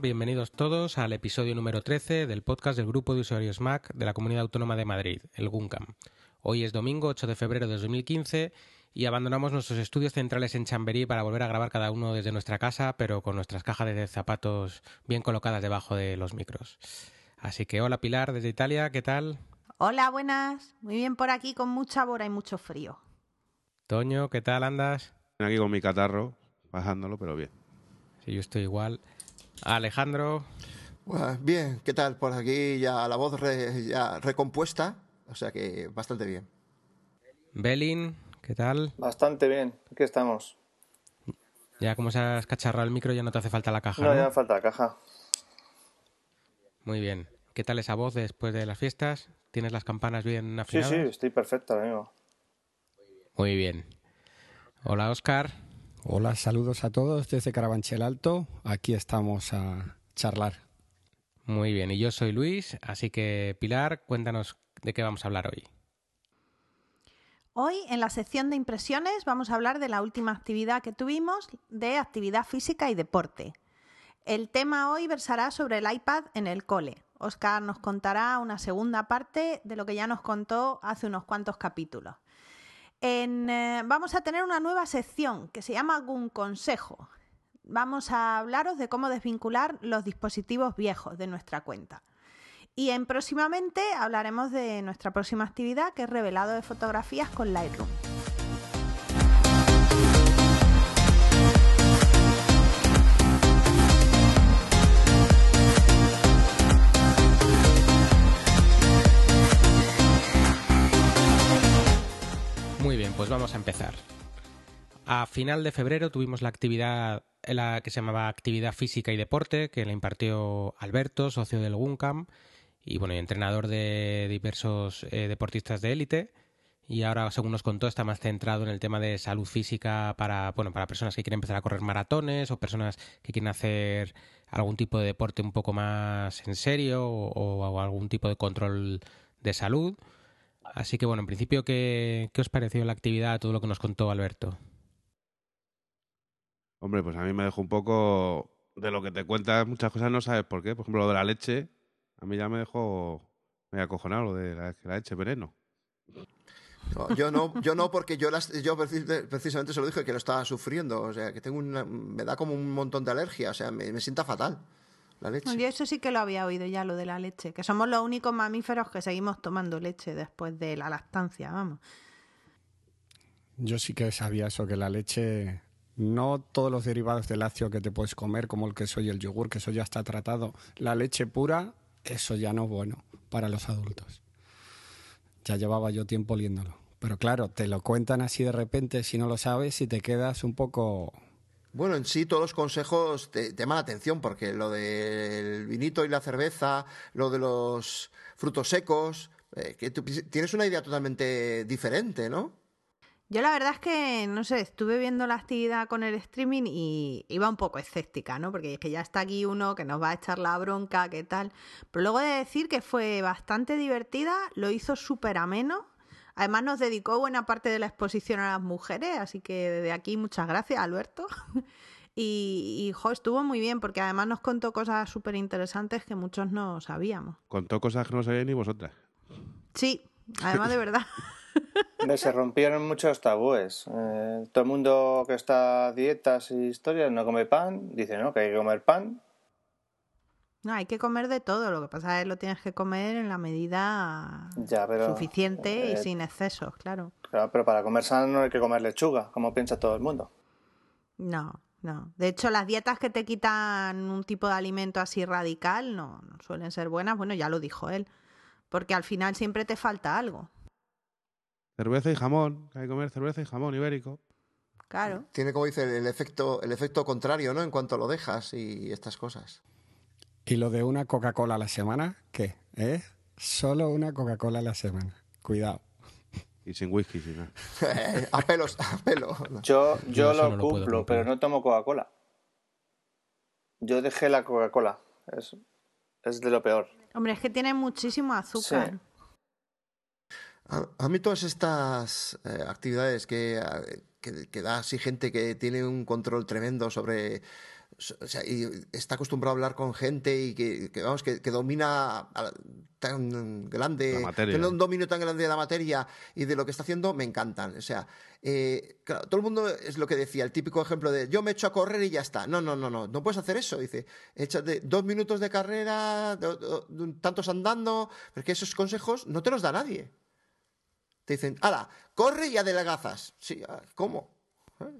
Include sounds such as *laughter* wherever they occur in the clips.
Bienvenidos todos al episodio número 13 del podcast del grupo de usuarios Mac de la Comunidad Autónoma de Madrid, el GUNCAM. Hoy es domingo 8 de febrero de 2015 y abandonamos nuestros estudios centrales en Chamberí para volver a grabar cada uno desde nuestra casa, pero con nuestras cajas de zapatos bien colocadas debajo de los micros. Así que hola Pilar desde Italia, ¿qué tal? Hola, buenas. Muy bien por aquí con mucha bora y mucho frío. Toño, ¿qué tal andas? Aquí con mi catarro, bajándolo, pero bien. Sí, yo estoy igual. Alejandro. Bueno, bien, ¿qué tal? Por aquí ya la voz re- ya recompuesta, o sea que bastante bien. Belin, ¿qué tal? Bastante bien, aquí estamos. Ya como se has cacharrado el micro ya no te hace falta la caja. No, ¿no? ya falta la caja. Muy bien. ¿Qué tal esa voz después de las fiestas? ¿Tienes las campanas bien Sí, afinadas? sí, estoy perfecto, amigo. Muy bien. Hola, Oscar. Hola, saludos a todos desde Carabanchel Alto. Aquí estamos a charlar. Muy bien. Y yo soy Luis, así que Pilar, cuéntanos de qué vamos a hablar hoy. Hoy en la sección de impresiones vamos a hablar de la última actividad que tuvimos de actividad física y deporte. El tema hoy versará sobre el iPad en el cole. Oscar nos contará una segunda parte de lo que ya nos contó hace unos cuantos capítulos. En, eh, vamos a tener una nueva sección que se llama Gun Consejo. Vamos a hablaros de cómo desvincular los dispositivos viejos de nuestra cuenta. Y en próximamente hablaremos de nuestra próxima actividad, que es revelado de fotografías con Lightroom. Pues vamos a empezar. A final de febrero tuvimos la actividad la que se llamaba Actividad Física y Deporte, que la impartió Alberto, socio del GUNCAM, y bueno, entrenador de diversos eh, deportistas de élite. Y ahora, según nos contó, está más centrado en el tema de salud física para, bueno, para personas que quieren empezar a correr maratones o personas que quieren hacer algún tipo de deporte un poco más en serio o algún tipo de control de salud. Así que bueno, en principio, ¿qué, qué os pareció la actividad, todo lo que nos contó Alberto? Hombre, pues a mí me dejó un poco de lo que te cuentas, muchas cosas no sabes por qué. Por ejemplo, lo de la medio a mí ya me dejó medio acojonado, lo de la, leche veneno. No, yo no, yo no porque yo, las- yo precis- precisamente se lo dije que lo estaba sufriendo, o sea que tengo una, me da como un montón de alergia, o sea, me, me sienta fatal la leche. Yo eso sí que lo había oído ya, lo de la leche, que somos los únicos mamíferos que seguimos tomando leche después de la lactancia, vamos. Yo sí que sabía eso, que la leche, no todos los derivados de lácteo que te puedes comer, como el queso y el yogur, que eso ya está tratado. La leche pura, eso ya no es bueno para los adultos. Ya llevaba yo tiempo oliéndolo. Pero claro, te lo cuentan así de repente si no lo sabes y te quedas un poco... Bueno, en sí todos los consejos te, te llaman la atención porque lo del vinito y la cerveza, lo de los frutos secos, eh, que tú tienes una idea totalmente diferente, ¿no? Yo la verdad es que, no sé, estuve viendo la actividad con el streaming y iba un poco escéptica, ¿no? Porque es que ya está aquí uno que nos va a echar la bronca, qué tal. Pero luego de decir que fue bastante divertida, lo hizo súper ameno. Además nos dedicó buena parte de la exposición a las mujeres, así que desde aquí muchas gracias, Alberto. *laughs* Y, y jo, estuvo muy bien porque además nos contó cosas súper interesantes que muchos no sabíamos. Contó cosas que no sabíais ni vosotras. Sí, además de verdad. *laughs* Se rompieron muchos tabúes. Eh, todo el mundo que está a dietas y historias no come pan, dice no, que hay que comer pan. No, hay que comer de todo, lo que pasa es que lo tienes que comer en la medida Ya, pero. suficiente y eh, sin excesos, claro. Claro, pero para comer sano no hay que comer lechuga, como piensa todo el mundo. No, no. De hecho, las dietas que te quitan un tipo de alimento así radical no, no suelen ser buenas. Bueno, ya lo dijo él. Porque al final siempre te falta algo. Cerveza y jamón, que hay que comer cerveza y jamón ibérico. Claro. Tiene como dice el efecto, el efecto contrario, ¿no? En cuanto lo dejas y estas cosas. ¿Y lo de una Coca-Cola a la semana? ¿Qué? ¿Eh? Solo una Coca-Cola a la semana. Cuidado. Y sin whisky, sin nada. *laughs* a pelos, a pelo. Yo, yo, lo no cumplo, pero no tomo Coca-Cola. Yo dejé la Coca-Cola. Es, es de lo peor. Hombre, es que tiene muchísimo azúcar. Sí. A, a mí todas estas eh, actividades que, eh, que, que da así gente que tiene un control tremendo sobre o sea, y está acostumbrado a hablar con gente y que, que vamos, que, que domina a- tan grande, tiene un dominio tan grande de la materia y de lo que está haciendo, me encantan. O sea, eh, claro, todo el mundo es lo que decía, el típico ejemplo de yo me echo a correr y ya está. No, no, no, no, no puedes hacer eso. Dice, échate dos minutos de carrera, do- do- do- tantos andando, porque esos consejos no te los da nadie. Te dicen, ala, corre y adelgazas. Sí, ah, ¿cómo?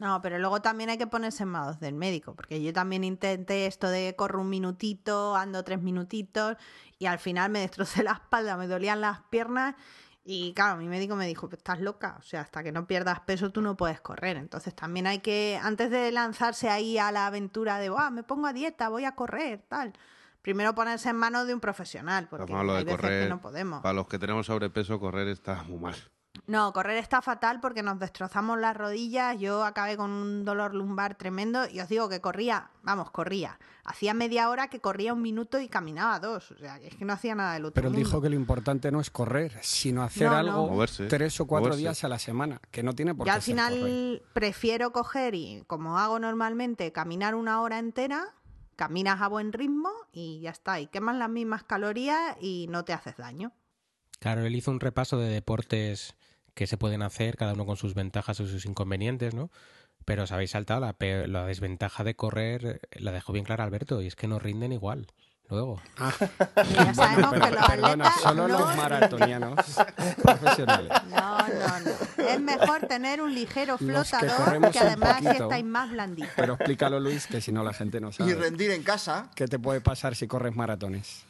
No, pero luego también hay que ponerse en manos del médico, porque yo también intenté esto de corro un minutito, ando tres minutitos y al final me destrocé la espalda, me dolían las piernas y claro, mi médico me dijo, estás loca, o sea, hasta que no pierdas peso tú no puedes correr. Entonces también hay que, antes de lanzarse ahí a la aventura de, "Buah, me pongo a dieta, voy a correr, tal, primero ponerse en manos de un profesional, porque lo hay de veces correr, que no podemos. para los que tenemos sobrepeso, correr está muy mal. No, correr está fatal porque nos destrozamos las rodillas. Yo acabé con un dolor lumbar tremendo y os digo que corría, vamos, corría. Hacía media hora que corría un minuto y caminaba dos. O sea, es que no hacía nada del otro Pero él mundo. dijo que lo importante no es correr, sino hacer No, no. algo Moverse, tres o cuatro moverse. días a la semana, que no tiene por Yo qué al ser final correr. prefiero coger y, como hago normalmente, caminar una hora entera, caminas a buen ritmo y ya está. Y quemas las mismas calorías y no te haces daño. Claro, él hizo un repaso de deportes que se pueden hacer, cada uno con sus ventajas o sus inconvenientes, ¿no? Pero os habéis saltado la, desventaja de correr, la dejó bien clara Alberto, y es que no rinden igual. Luego, Y ya *laughs* sabemos Pero, que los perdona, atletas solo no los maratonianos *laughs* profesionales. No, no, no. Es mejor tener un ligero que flotador que además poquito. estáis más blanditos. Pero explícalo, Luis, que si no la gente no Y sabe. rendir en casa. ¿Qué te puede pasar si corres maratones?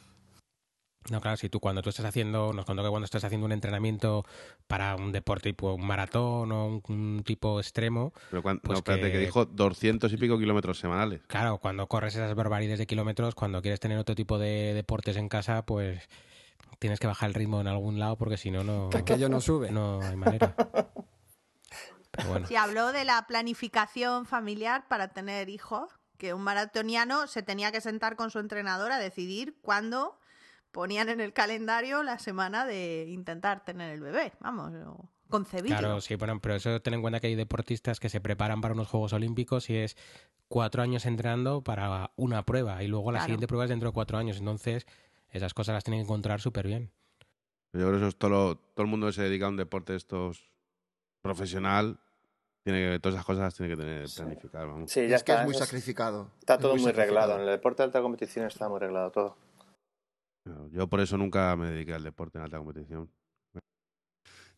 No, claro, si tú cuando tú estás haciendo, nos contó que cuando estás haciendo un entrenamiento para un deporte tipo un maratón o un, un tipo extremo, Pero cuan- Pues no, espérate, que... que- dijo 200 y pico kilómetros semanales. claro, cuando corres esas barbaridades de kilómetros, cuando quieres tener otro tipo de deportes en casa, pues tienes que bajar el ritmo en algún lado porque si no, no, Que aquello no sube. no hay manera. *laughs* Pero bueno. Sí, habló de la planificación familiar para tener hijos, que un maratoniano se tenía que sentar con su entrenador a decidir cuándo ponían en el calendario la semana de intentar tener el bebé, vamos, o concebirlo. Claro, sí, bueno, pero eso ten en cuenta que hay deportistas que se preparan para unos Juegos Olímpicos y es cuatro años entrenando para una prueba y luego la Claro. siguiente prueba es dentro de cuatro años. Entonces, esas cosas las tienen que encontrar súper bien. Yo creo que eso es todo, lo- todo el mundo que se dedica a un deporte de estos profesional, tiene que, todas esas cosas las tiene que tener planificar. Vamos. Sí, ya es que es muy es- sacrificado. Está Es todo muy, sacrificado. reglado. En el deporte de alta competición está muy reglado todo. Yo por eso nunca me dediqué al deporte en alta competición.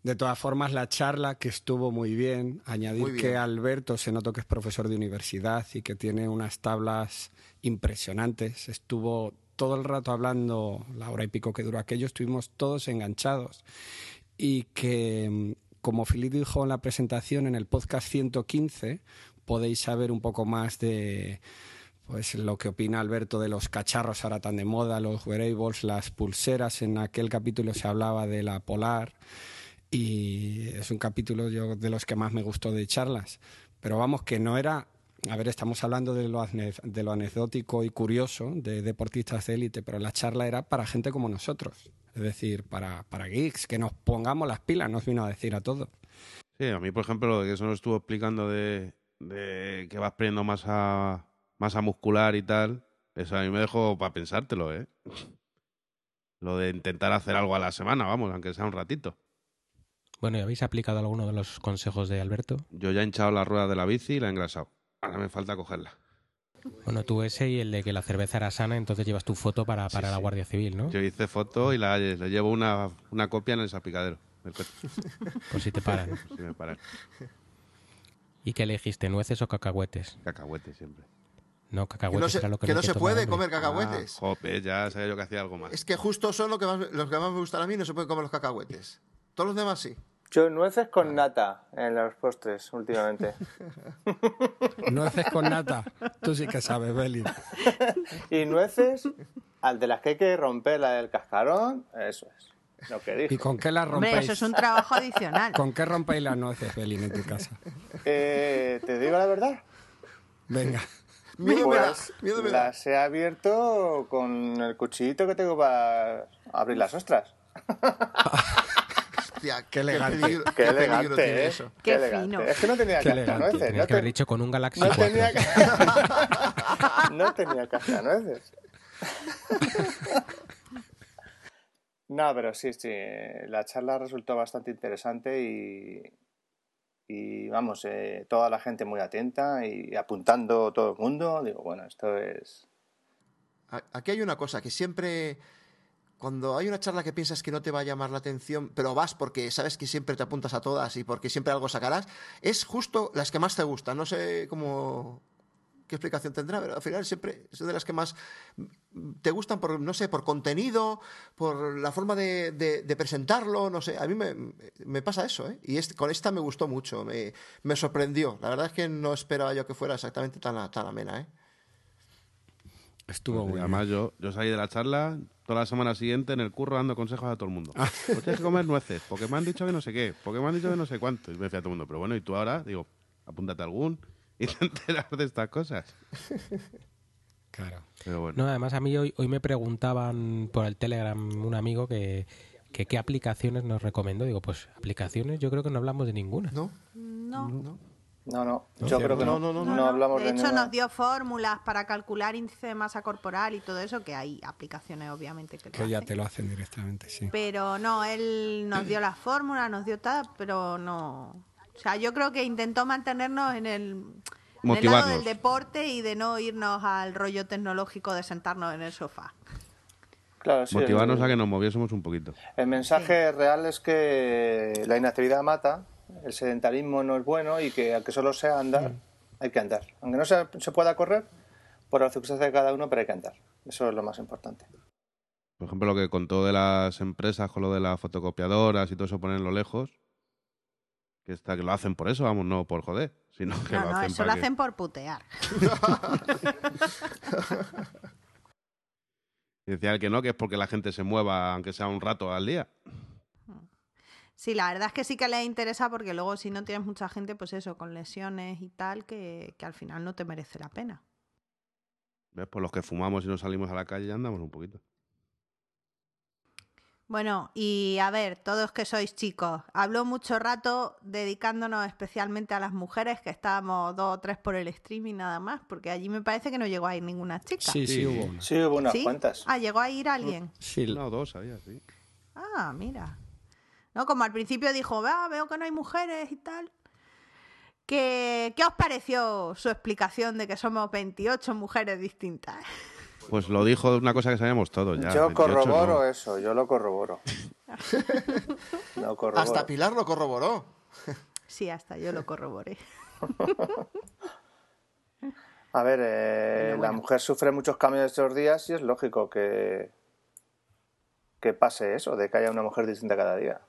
De todas formas, la charla que estuvo muy bien, añadir Muy bien. que Alberto se notó que es profesor de universidad y que tiene unas tablas impresionantes. Estuvo todo el rato hablando, la hora y pico que duró aquello, estuvimos todos enganchados. Y que, mm, como Filip dijo en la presentación, en el podcast 115, podéis saber un poco más de pues lo que opina Alberto de los cacharros ahora tan de moda, los wearables, las pulseras. En aquel capítulo se hablaba de la Polar y es un capítulo yo de los que más me gustó de charlas. Pero vamos, que no era... A ver, estamos hablando de lo, de lo anecdótico y curioso de deportistas de élite, pero la charla era para gente como nosotros. Es decir, para, para geeks, que nos pongamos las pilas, nos vino a decir a todos. Sí, a mí, por ejemplo, lo que eso nos estuvo explicando de, de que vas perdiendo masa, masa muscular y tal, eso a mí me dejó para pensártelo, ¿eh? Lo de intentar hacer algo a la semana, vamos, aunque sea un ratito. Bueno, ¿y habéis aplicado alguno de los consejos de Alberto? Yo ya he hinchado la rueda de la bici y la he engrasado. Ahora me falta cogerla. Bueno, tú ese y el de que la cerveza era sana, entonces llevas tu foto para, para Sí, la sí. Guardia Civil, ¿no? Yo hice foto y la, le llevo una, una copia en el salpicadero. del coche, *laughs* Por si te paran. por si me paran. ¿Y qué elegiste, nueces o cacahuetes? Cacahuete siempre. No, Que cacahuetes no se, era lo que, no se puede hambre. comer cacahuetes. Ah, jope, ya sabía yo que hacía algo más. Es que justo son lo que más- los que más me gustan a mí, no se pueden comer los cacahuetes. Todos los demás sí. Yo nueces con nata en los postres últimamente. *laughs* Nueces con nata. Tú sí que sabes, Beli. *laughs* y nueces, al de las que hay que romper la del cascarón, eso es. Lo que dije. ¿Y con qué las Hombre, rompéis? eso es un trabajo adicional. *laughs* ¿Con qué rompéis las nueces, Belín, en tu casa? Eh, ¿Te digo la verdad? Venga. Miedo me da, Pues miedo me da. las he abierto con el cuchillito que tengo para abrir las ostras. Hostia, Qué elegante. peligro, Qué peligro elegante, tiene ¿eh? eso. Qué elegante. fino. Es que no tenía Qué cascanueces. Tenías No, que haber dicho con un Galaxy no 4. tenía, *laughs* *laughs* no tenía cascanueces. *laughs* No, pero sí, sí. La charla resultó bastante interesante y, y vamos, eh, toda la gente muy atenta y apuntando todo el mundo. Digo, bueno, esto es. Aquí hay una cosa que siempre, cuando hay una charla que piensas que no te va a llamar la atención, pero vas porque sabes que siempre te apuntas a todas y porque siempre algo sacarás, es justo las que más te gustan. No sé cómo qué explicación tendrá, pero al final siempre es de las que más te gustan por, no sé, por contenido, por la forma de, de- de presentarlo, no sé. A mí me, me pasa eso, ¿eh? Y este- con esta me gustó mucho, me, me sorprendió. La verdad es que no esperaba yo que fuera exactamente tan, tan amena, ¿eh? Estuvo Pues, muy además, yo, yo salí de la charla toda la semana siguiente en el curro dando consejos a todo el mundo. Ah. Pues tienes que comer nueces, porque me han dicho que no sé qué, porque me han dicho que no sé cuánto. Y me decía todo el mundo, pero bueno, ¿y tú ahora? Digo, apúntate a algún y te enteras de estas cosas. *laughs* Claro. Pero bueno. No, además a mí hoy, hoy me preguntaban por el Telegram un amigo que, que qué aplicaciones nos recomendó. Digo, pues aplicaciones yo creo que no hablamos de ninguna. ¿No? No. ¿No? No, no, No, yo creo que no. no, no, No, no. hablamos de de, hecho, ninguna. nos dio fórmulas para calcular índice de masa corporal y todo eso, que hay aplicaciones, obviamente, que, lo Que ya hacen. te lo hacen directamente, sí. Pero no, él nos dio las fórmulas, nos dio tal, pero no. O sea, yo creo que intentó mantenernos en el, en el lado del deporte y de no irnos al rollo tecnológico de sentarnos en el sofá. Claro, sí, Motivarnos el- a que nos moviésemos un poquito. El mensaje real es que la inactividad mata, el sedentarismo no es bueno y que aunque solo sea andar, hay que andar. Aunque no se, se pueda correr, por la circunstancia de cada uno, pero hay que andar. Eso es lo más importante. Por ejemplo, lo que contó de las empresas con lo de las fotocopiadoras y todo eso ponerlo lejos, que, está, que lo hacen por eso, vamos, no por joder, sino que No, lo no, hacen eso lo que- hacen por putear. Y *laughs* decía el que no, que es porque la gente se mueva, aunque sea un rato al día. Sí, la verdad es que sí que les interesa porque luego si no tienes mucha gente, pues eso, con lesiones y tal, que, que al final no te merece la pena. ¿Ves? Por los que fumamos y no salimos a la calle ya andamos un poquito. Bueno, y a ver, todos que sois chicos, habló mucho rato dedicándonos especialmente a las mujeres, que estábamos dos o tres por el streaming nada más, porque allí me parece que no llegó a ir ninguna chica. Sí, sí, Sí. hubo una. Sí, hubo unas ¿Sí? cuantas. Ah, llegó a ir alguien. Sí, Una o dos, había, sí. Ah, mira. No, como al principio dijo, ah, veo que no hay mujeres y tal. ¿Qué, ¿Qué os pareció su explicación de que somos 28 mujeres distintas? *laughs* Pues lo dijo una cosa que sabíamos todos ya. yo 28 corroboro no. eso, yo lo corroboro. *laughs* lo corroboro. Hasta Pilar lo corroboró. Sí, hasta yo lo corroboré. *laughs* A ver, eh, la mujer sufre muchos cambios estos días y es lógico que, que pase eso, de que haya una mujer distinta cada día.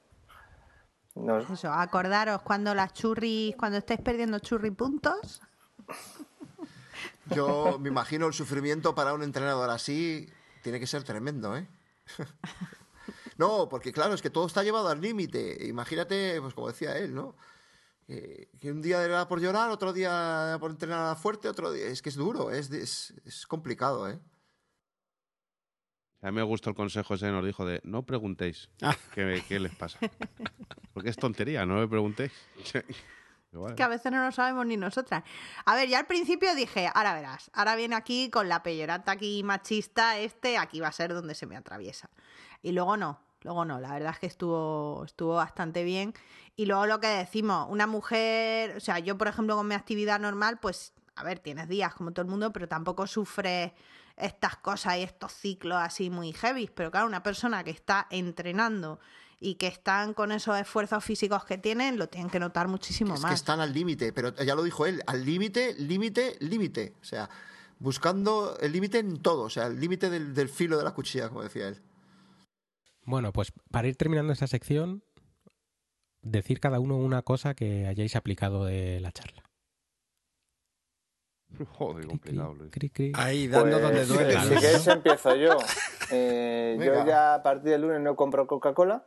No- Eso, acordaros cuando las churris, cuando estáis perdiendo churri puntos. Yo me imagino el sufrimiento para un entrenador así tiene que ser tremendo, ¿eh? *laughs* No, porque claro, es que todo está llevado al límite. Imagínate, pues como decía él, ¿no? Que, que un día era por llorar, otro día era por entrenar fuerte, otro día... Es que es duro, es, es, es complicado, ¿eh? A mí me gustó el consejo ese que nos dijo de no preguntéis Ah. qué, qué les pasa. Porque es tontería, no me preguntéis. *laughs* Igual. Que a veces no lo sabemos ni nosotras. A ver, ya al principio dije, ahora verás, ahora viene aquí con la peyorata aquí machista, este, aquí va a ser donde se me atraviesa. Y luego no, luego no, la verdad es que estuvo, estuvo bastante bien. Y luego lo que decimos, una mujer, o sea, yo por ejemplo con mi actividad normal, pues, a ver, tienes días como todo el mundo, pero tampoco sufres estas cosas y estos ciclos así muy heavy. Pero claro, una persona que está entrenando y que están con esos esfuerzos físicos que tienen, lo tienen que notar muchísimo Es más. que están al límite, pero ya lo dijo él, al límite, límite, límite. O sea, buscando el límite en todo, o sea, el límite del, del filo de la cuchilla, como decía él. Bueno, pues para ir terminando esta sección, decir cada uno una cosa que hayáis aplicado de la charla. *laughs* Joder, complicado, Luis. cri, cri. Ahí dando Pues, donde duele. Si queréis empiezo yo. *laughs* Eh, yo ya a partir del lunes no compro Coca-Cola.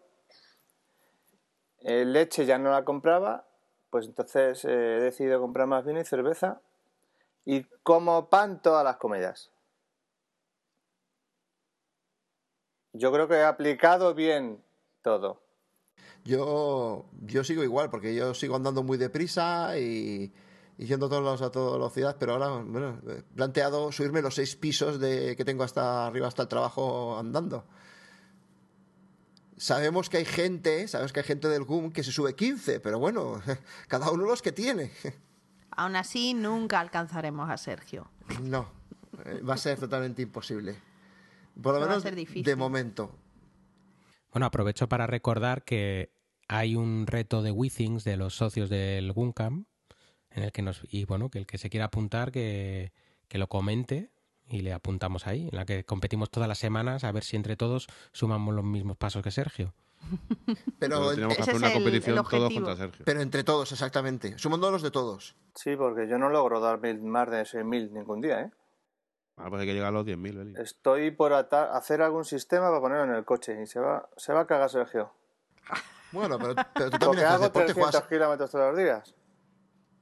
Leche ya no la compraba. Pues entonces eh, he decidido comprar más vino y cerveza. Y como pan todas las comidas. Yo creo que he aplicado bien todo. Yo, yo sigo igual, porque yo sigo andando muy deprisa y, y yendo a todos lados a toda velocidad, pero ahora, bueno, he planteado subirme los seis pisos de, que tengo hasta arriba, hasta el trabajo andando. Sabemos que hay gente, sabemos que hay gente del GUM que se sube 15, pero bueno, *laughs* cada uno los que tiene. Aún así, nunca alcanzaremos a Sergio. No, eh, va a ser totalmente imposible. Por lo Va a menos ser difícil. de momento. Bueno, aprovecho para recordar que hay un reto de WeThings de los socios del Guncam en el que nos y bueno, que el que se quiera apuntar que, que lo comente y le apuntamos ahí, en la que competimos todas las semanas a ver si entre todos sumamos los mismos pasos que Sergio. *laughs* Pero, Pero tenemos que hacer es una el- competición el todos objetivo. contra Sergio. pero entre todos, exactamente. Sumando los de todos. Sí, porque yo no logro dar mil- más de 6.000 ningún día, ¿eh? Ah, pues hay que llegar a los 10.000, Eli. Estoy por hacer algún sistema para ponerlo en el coche y se va, se va a cagar Sergio. Bueno, pero, pero tú *laughs* también haces hago deporte, 300 juegas, kilómetros todos los días.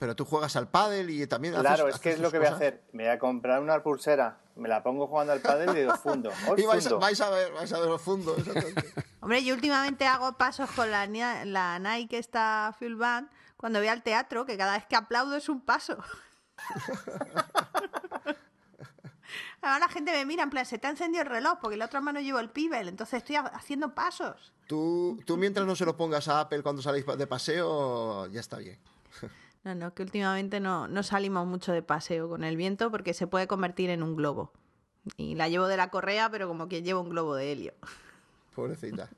Pero tú juegas al pádel y también haces- Claro, es que es lo que voy a cosas. hacer. Me voy a comprar una pulsera, me la pongo jugando al pádel y digo fundo. *laughs* Hoy Y vais, a- fundo. vais a ver, vais a ver los fundos. *laughs* exactamente. Hombre, yo últimamente hago pasos con la, la Nike esta Fuel Band cuando voy al teatro, que cada vez que aplaudo es un paso. *laughs* Ahora la gente me mira en plan, se te ha encendido el reloj porque en la otra mano llevo el pibel, entonces estoy ha- haciendo pasos. tú, tú mientras no se lo pongas a Apple cuando saléis pa- de paseo, ya está bien. No, no, que últimamente no, no salimos mucho de paseo con el viento porque se puede convertir en un globo. Y la llevo de la correa, pero como quien lleva un globo de helio. Pobrecita.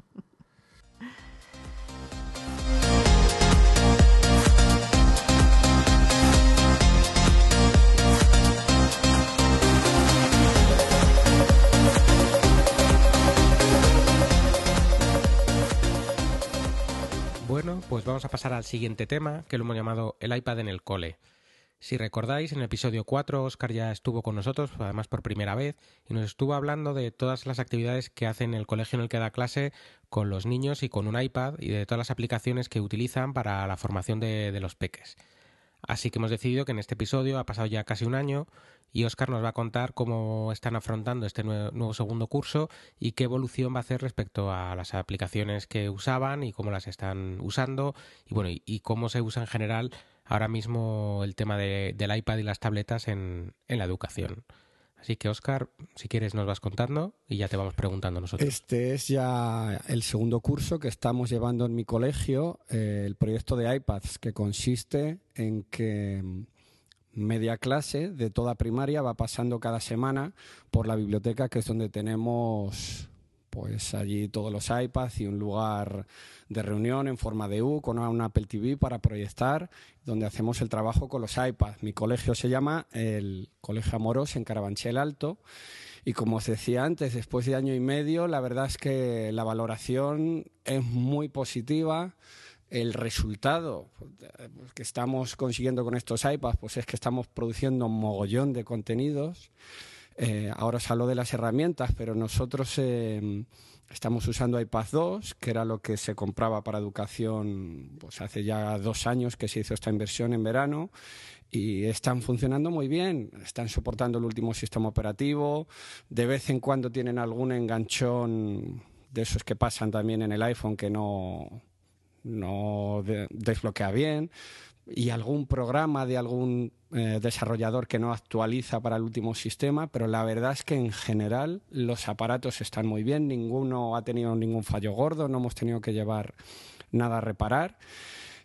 Bueno, pues vamos a pasar al siguiente tema, que lo hemos llamado el iPad en el cole. Si recordáis, en el episodio 4 Oscar ya estuvo con nosotros, además por primera vez, y nos estuvo hablando de todas las actividades que hace en el colegio en el que da clase con los niños y con un iPad y de todas las aplicaciones que utilizan para la formación de, de los peques. Así que hemos decidido que en este episodio ha pasado ya casi un año y Oscar nos va a contar cómo están afrontando este nue- nuevo segundo curso y qué evolución va a hacer respecto a las aplicaciones que usaban y cómo las están usando y bueno y, cómo se usa en general ahora mismo el tema de- del iPad y las tabletas en la educación. Así que Oscar, si quieres nos vas contando y ya te vamos preguntando nosotros. Este es ya el segundo curso que estamos llevando en mi colegio, eh, el proyecto de iPads, que consiste en que mm, media clase de toda primaria va pasando cada semana por la biblioteca, que es donde tenemos pues allí todos los iPads y un lugar de reunión en forma de U con una Apple TV para proyectar, donde hacemos el trabajo con los iPads. Mi colegio se llama el Colegio Amoros en Carabanchel Alto. Y como os decía antes, después de año y medio, la verdad es que la valoración es muy positiva. El resultado eh, que estamos consiguiendo con estos iPads pues es que estamos produciendo un mogollón de contenidos. Eh, ahora os hablo de las herramientas, pero nosotros eh, estamos usando iPad 2, que era lo que se compraba para educación pues hace ya dos años que se hizo esta inversión en verano y están funcionando muy bien, están soportando el último sistema operativo, de vez en cuando tienen algún enganchón de esos que pasan también en el iPhone que no, no de- desbloquea bien y algún programa de algún eh, desarrollador que no actualiza para el último sistema, pero la verdad es que en general los aparatos están muy bien, ninguno ha tenido ningún fallo gordo, no hemos tenido que llevar nada a reparar.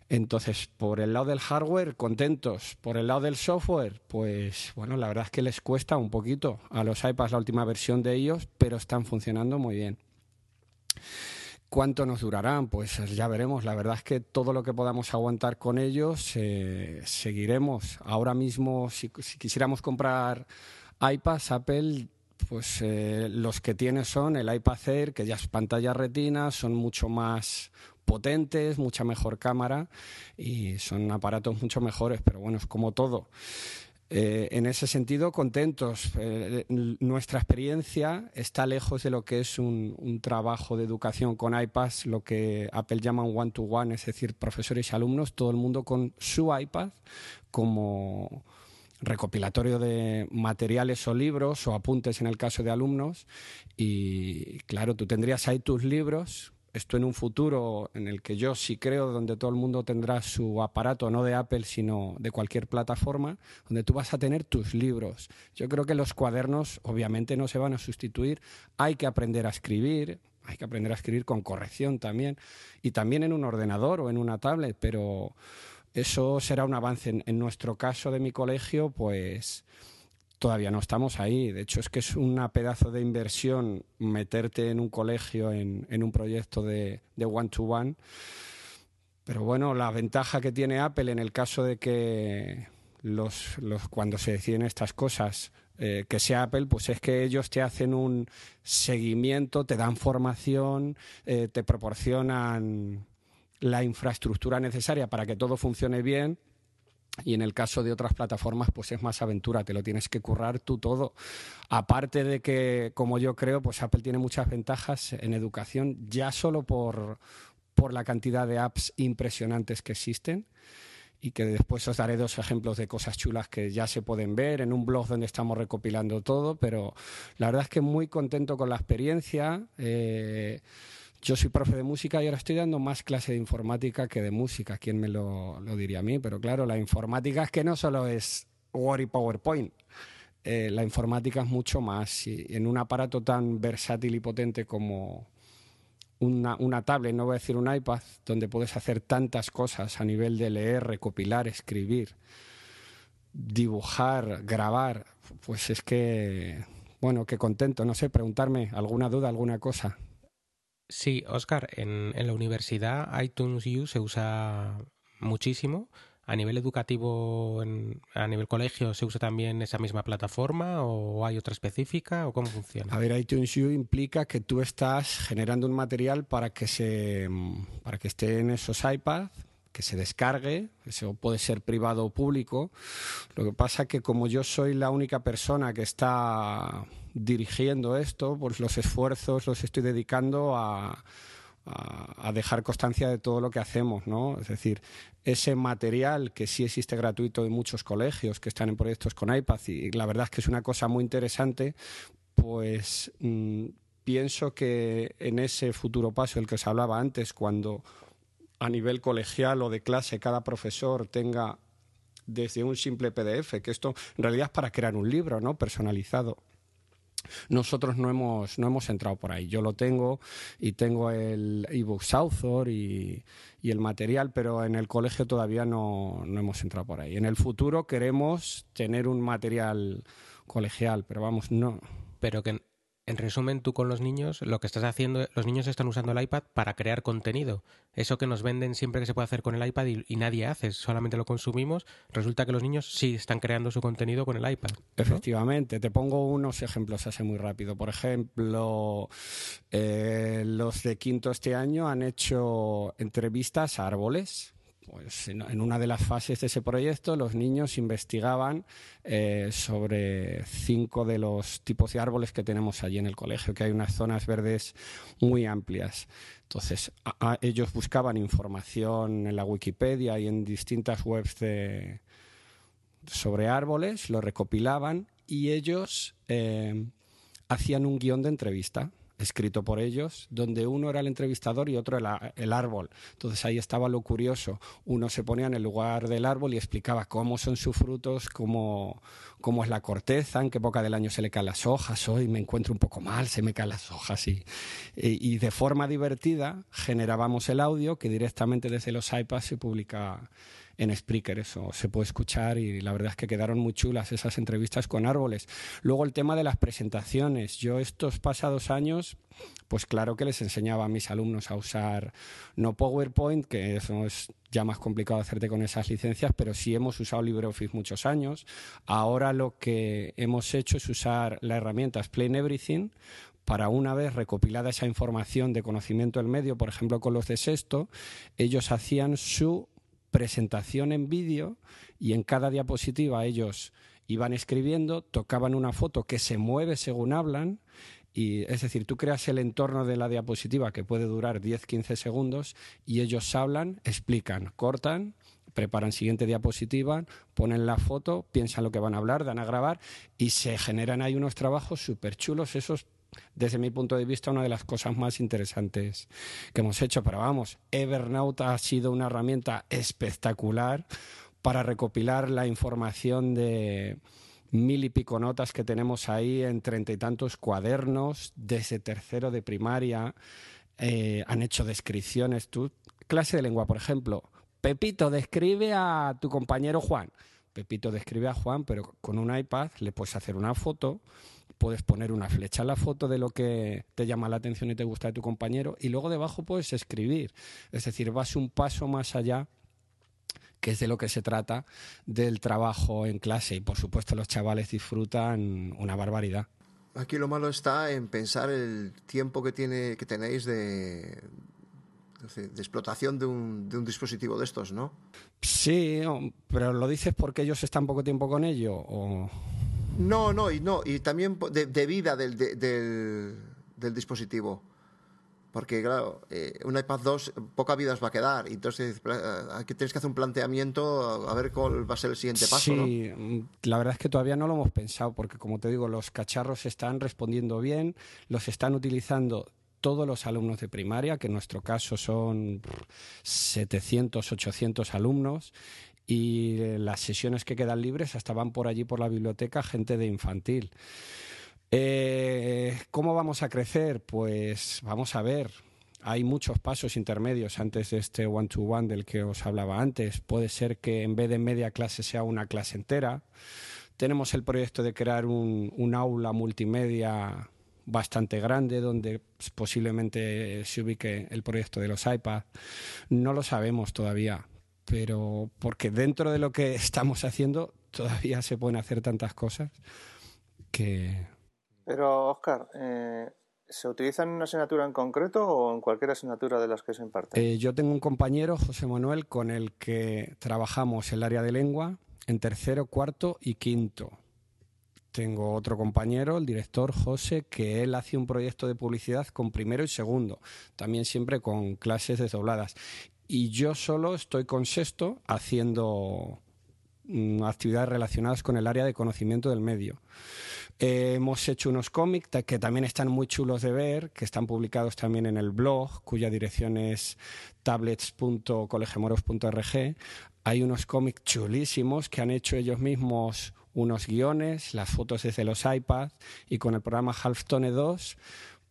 Entonces, por el lado del hardware, contentos. Por el lado del software, pues bueno, la verdad es que les cuesta un poquito a los iPads la última versión de ellos, pero están funcionando muy bien. ¿Cuánto nos durarán? Pues ya veremos. La verdad es que todo lo que podamos aguantar con ellos, eh, seguiremos. Ahora mismo, si, si quisiéramos comprar iPads, Apple, pues eh, los que tiene son el iPad Air, que ya es pantalla retina, son mucho más potentes, mucha mejor cámara y son aparatos mucho mejores, pero bueno, es como todo. Eh, en ese sentido, contentos. Eh, n- nuestra experiencia está lejos de lo que es un, trabajo de educación con iPads, lo que Apple llama un one-to-one, es decir, profesores y alumnos, todo el mundo con su iPad como recopilatorio de materiales o libros o apuntes en el caso de alumnos. Y claro, tú tendrías ahí tus libros esto en un futuro en el que yo sí creo donde todo el mundo tendrá su aparato, no de Apple, sino de cualquier plataforma, donde tú vas a tener tus libros. Yo creo que los cuadernos obviamente no se van a sustituir, hay que aprender a escribir, hay que aprender a escribir con corrección también, y también en un ordenador o en una tablet, pero eso será un avance. En, nuestro caso de mi colegio, pues todavía no estamos ahí. De hecho, es que es una pedazo de inversión meterte en un colegio, en, un proyecto de one-to-one. Pero bueno, la ventaja que tiene Apple en el caso de que los, cuando se deciden estas cosas, eh, que sea Apple, pues es que ellos te hacen un seguimiento, te dan formación, eh, te proporcionan la infraestructura necesaria para que todo funcione bien y en el caso de otras plataformas, pues es más aventura, te lo tienes que currar tú todo. Aparte de que, como yo creo, pues Apple tiene muchas ventajas en educación, ya solo por, por la cantidad de apps impresionantes que existen y que después os daré dos ejemplos de cosas chulas que ya se pueden ver en un blog donde estamos recopilando todo, pero la verdad es que muy contento con la experiencia. Eh, yo soy profe de música y ahora estoy dando más clase de informática que de música. ¿Quién me lo, diría a mí? Pero claro, la informática es que no solo es Word y PowerPoint. Eh, la informática es mucho más. Y en un aparato tan versátil y potente como una, una tablet, no voy a decir un iPad, donde puedes hacer tantas cosas a nivel de leer, recopilar, escribir, dibujar, grabar, pues es que, bueno, qué contento. No sé, preguntarme alguna duda, alguna cosa. Sí, Oscar, en, en la universidad iTunes U se usa muchísimo. A nivel educativo, a nivel colegio, ¿se usa también esa misma plataforma o hay otra específica o cómo funciona? A ver, iTunes U implica que tú estás generando un material para que se para que esté en esos iPads, que se descargue, eso puede ser privado o público. Lo que pasa que como yo soy la única persona que está dirigiendo esto, pues los esfuerzos los estoy dedicando a, dejar constancia de todo lo que hacemos, ¿no? Es decir, ese material que sí existe gratuito en muchos colegios que están en proyectos con iPad y la verdad es que es una cosa muy interesante, pues mm, pienso que en ese futuro paso, el que os hablaba antes, cuando a nivel colegial o de clase cada profesor tenga desde un simple PDF, que esto en realidad es para crear un libro, ¿no? Personalizado nosotros no hemos, no hemos entrado por ahí. Yo lo tengo y tengo el ebook Author y, y el material, pero en el colegio todavía no, no hemos entrado por ahí. En el futuro queremos tener un material colegial, pero vamos, no. Pero que en resumen, tú con los niños, lo que estás haciendo, los niños están usando el iPad para crear contenido. Eso que nos venden siempre que se puede hacer con el iPad y, nadie hace, solamente lo consumimos, resulta que los niños sí están creando su contenido con el iPad. Efectivamente, te pongo unos ejemplos así muy rápido. Por ejemplo, eh, los de quinto este año han hecho entrevistas a árboles pues en, una de las fases de ese proyecto los niños investigaban eh, sobre cinco de los tipos de árboles que tenemos allí en el colegio, que hay unas zonas verdes muy amplias. Entonces, ellos buscaban información en la Wikipedia y en distintas webs sobre árboles, lo recopilaban y ellos eh, hacían un guion de entrevista escrito por ellos, donde uno era el entrevistador y otro el, árbol. Entonces ahí estaba lo curioso. Uno se ponía en el lugar del árbol y explicaba cómo son sus frutos, cómo, cómo es la corteza, en qué época del año se le caen las hojas. Hoy me encuentro un poco mal, se me caen las hojas. Y, y, de forma divertida generábamos el audio que directamente desde los iPads se publica en Spreaker, eso se puede escuchar y la verdad es que quedaron muy chulas esas entrevistas con árboles. Luego el tema de las presentaciones. Yo estos pasados años, pues claro que les enseñaba a mis alumnos a usar no PowerPoint, que eso es ya más complicado hacerte con esas licencias, pero sí hemos usado LibreOffice muchos años. Ahora lo que hemos hecho es usar la herramienta Explain Everything para una vez recopilada esa información de conocimiento del medio, por ejemplo con los de sexto, ellos hacían su presentación en vídeo y en cada diapositiva ellos iban escribiendo, tocaban una foto que se mueve según hablan y es decir, tú creas el entorno de la diapositiva que puede durar 10-15 segundos y ellos hablan, explican, cortan, preparan siguiente diapositiva, ponen la foto, piensan lo que van a hablar, dan a grabar y se generan ahí unos trabajos súper chulos. Esos desde mi punto de vista, una de las cosas más interesantes que hemos hecho. Pero vamos, Evernote ha sido una herramienta espectacular para recopilar la información de mil y pico notas que tenemos ahí en treinta y tantos cuadernos desde tercero de primaria. Eh, han hecho descripciones. Tu clase de lengua, por ejemplo. Pepito, describe a tu compañero Juan. Pepito describe a Juan, pero con un iPad le puedes hacer una foto puedes poner una flecha en la foto de lo que te llama la atención y te gusta de tu compañero y luego debajo puedes escribir. Es decir, vas un paso más allá que es de lo que se trata del trabajo en clase y por supuesto los chavales disfrutan una barbaridad. Aquí lo malo está en pensar el tiempo que tiene que tenéis de, de explotación de un, de un, dispositivo de estos, ¿no? Sí, pero lo dices porque ellos están poco tiempo con ello o no, no, y no, y también de, vida del, del, dispositivo. Porque, claro, eh, un iPad 2 poca vida os va a quedar. Entonces, aquí tienes que hacer un planteamiento a ver cuál va a ser el siguiente paso. Sí, mm, la verdad es que todavía no lo hemos pensado, porque, como te digo, los cacharros están respondiendo bien, los están utilizando todos los alumnos de primaria, que en nuestro caso son 700, 800 alumnos, y las sesiones que quedan libres hasta van por allí por la biblioteca gente de infantil. Eh, ¿Cómo vamos a crecer? Pues vamos a ver. Hay muchos pasos intermedios antes de este one-to-one del que os hablaba antes. Puede ser que en vez de media clase sea una clase entera. Tenemos el proyecto de crear un, un aula multimedia bastante grande donde posiblemente se ubique el proyecto de los iPads. No lo sabemos todavía pero porque dentro de lo que *laughs* estamos haciendo todavía se pueden hacer tantas cosas que... Pero, Oscar, eh, ¿se utiliza en una asignatura en concreto o en cualquier asignatura de las que se imparten? Eh, yo tengo un compañero, José Manuel, con el que trabajamos el área de lengua en tercero, cuarto y quinto. Tengo otro compañero, el director José, que él hace un proyecto de publicidad con primero y segundo, también siempre con clases desdobladas y yo solo estoy con sexto haciendo mm, actividades relacionadas con el área de conocimiento del medio. Eh, hemos hecho unos cómics que también están muy chulos de ver, que están publicados también en el blog, cuya dirección es tablets.colegemoros.org. Hay unos cómics chulísimos que han hecho ellos mismos unos guiones, las fotos desde los iPads y con el programa Halftone 2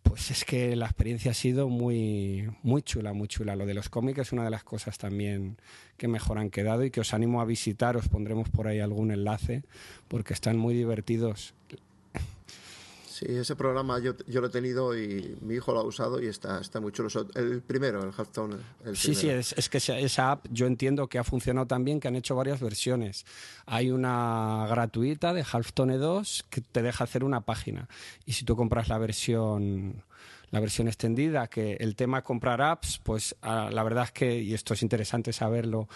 pues es que la experiencia ha sido muy, muy chula, muy chula. Lo de los cómics es una de las cosas también que mejor han quedado y que os animo a visitar. Os pondremos por ahí algún enlace porque están muy divertidos. Sí, ese programa yo, yo, lo he tenido y mi hijo lo ha usado y está, está muy chulo. El primero, el Halftone. sí, sí, es, es, que esa app yo entiendo que ha funcionado también, que han hecho varias versiones. Hay una gratuita de Halftone 2 que te deja hacer una página. Y si tú compras la versión la versión extendida, que el tema comprar apps, pues ah, la verdad es que, y esto es interesante saberlo,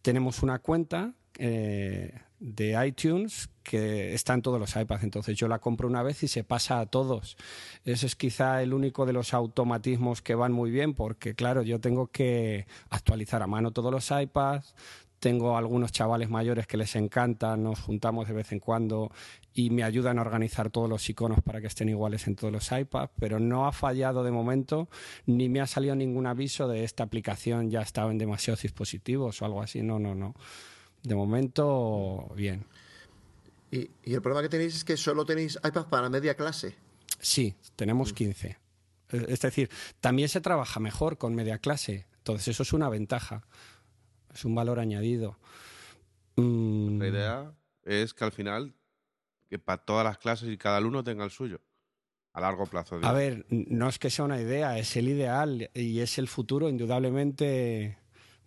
tenemos una cuenta eh, de iTunes que está en todos los iPads. Entonces yo la compro una vez y se pasa a todos. Ese es quizá el único de los automatismos que van muy bien porque, claro, yo tengo que actualizar a mano todos los iPads. Tengo algunos chavales mayores que les encanta, nos juntamos de vez en cuando y me ayudan a organizar todos los iconos para que estén iguales en todos los iPads, pero no ha fallado de momento, ni me ha salido ningún aviso de esta aplicación ya estaba en demasiados dispositivos o algo así. No, no, no. De momento, bien. Y, el problema que tenéis es que solo tenéis iPad para media clase. Sí, tenemos 15. Es decir, también se trabaja mejor con media clase. Entonces, eso es una ventaja. Es un valor añadido. Mm. La idea es que al final, que para todas las clases y cada alumno tenga el suyo. A largo plazo. A ver, no es que sea una idea, es el ideal y es el futuro, indudablemente.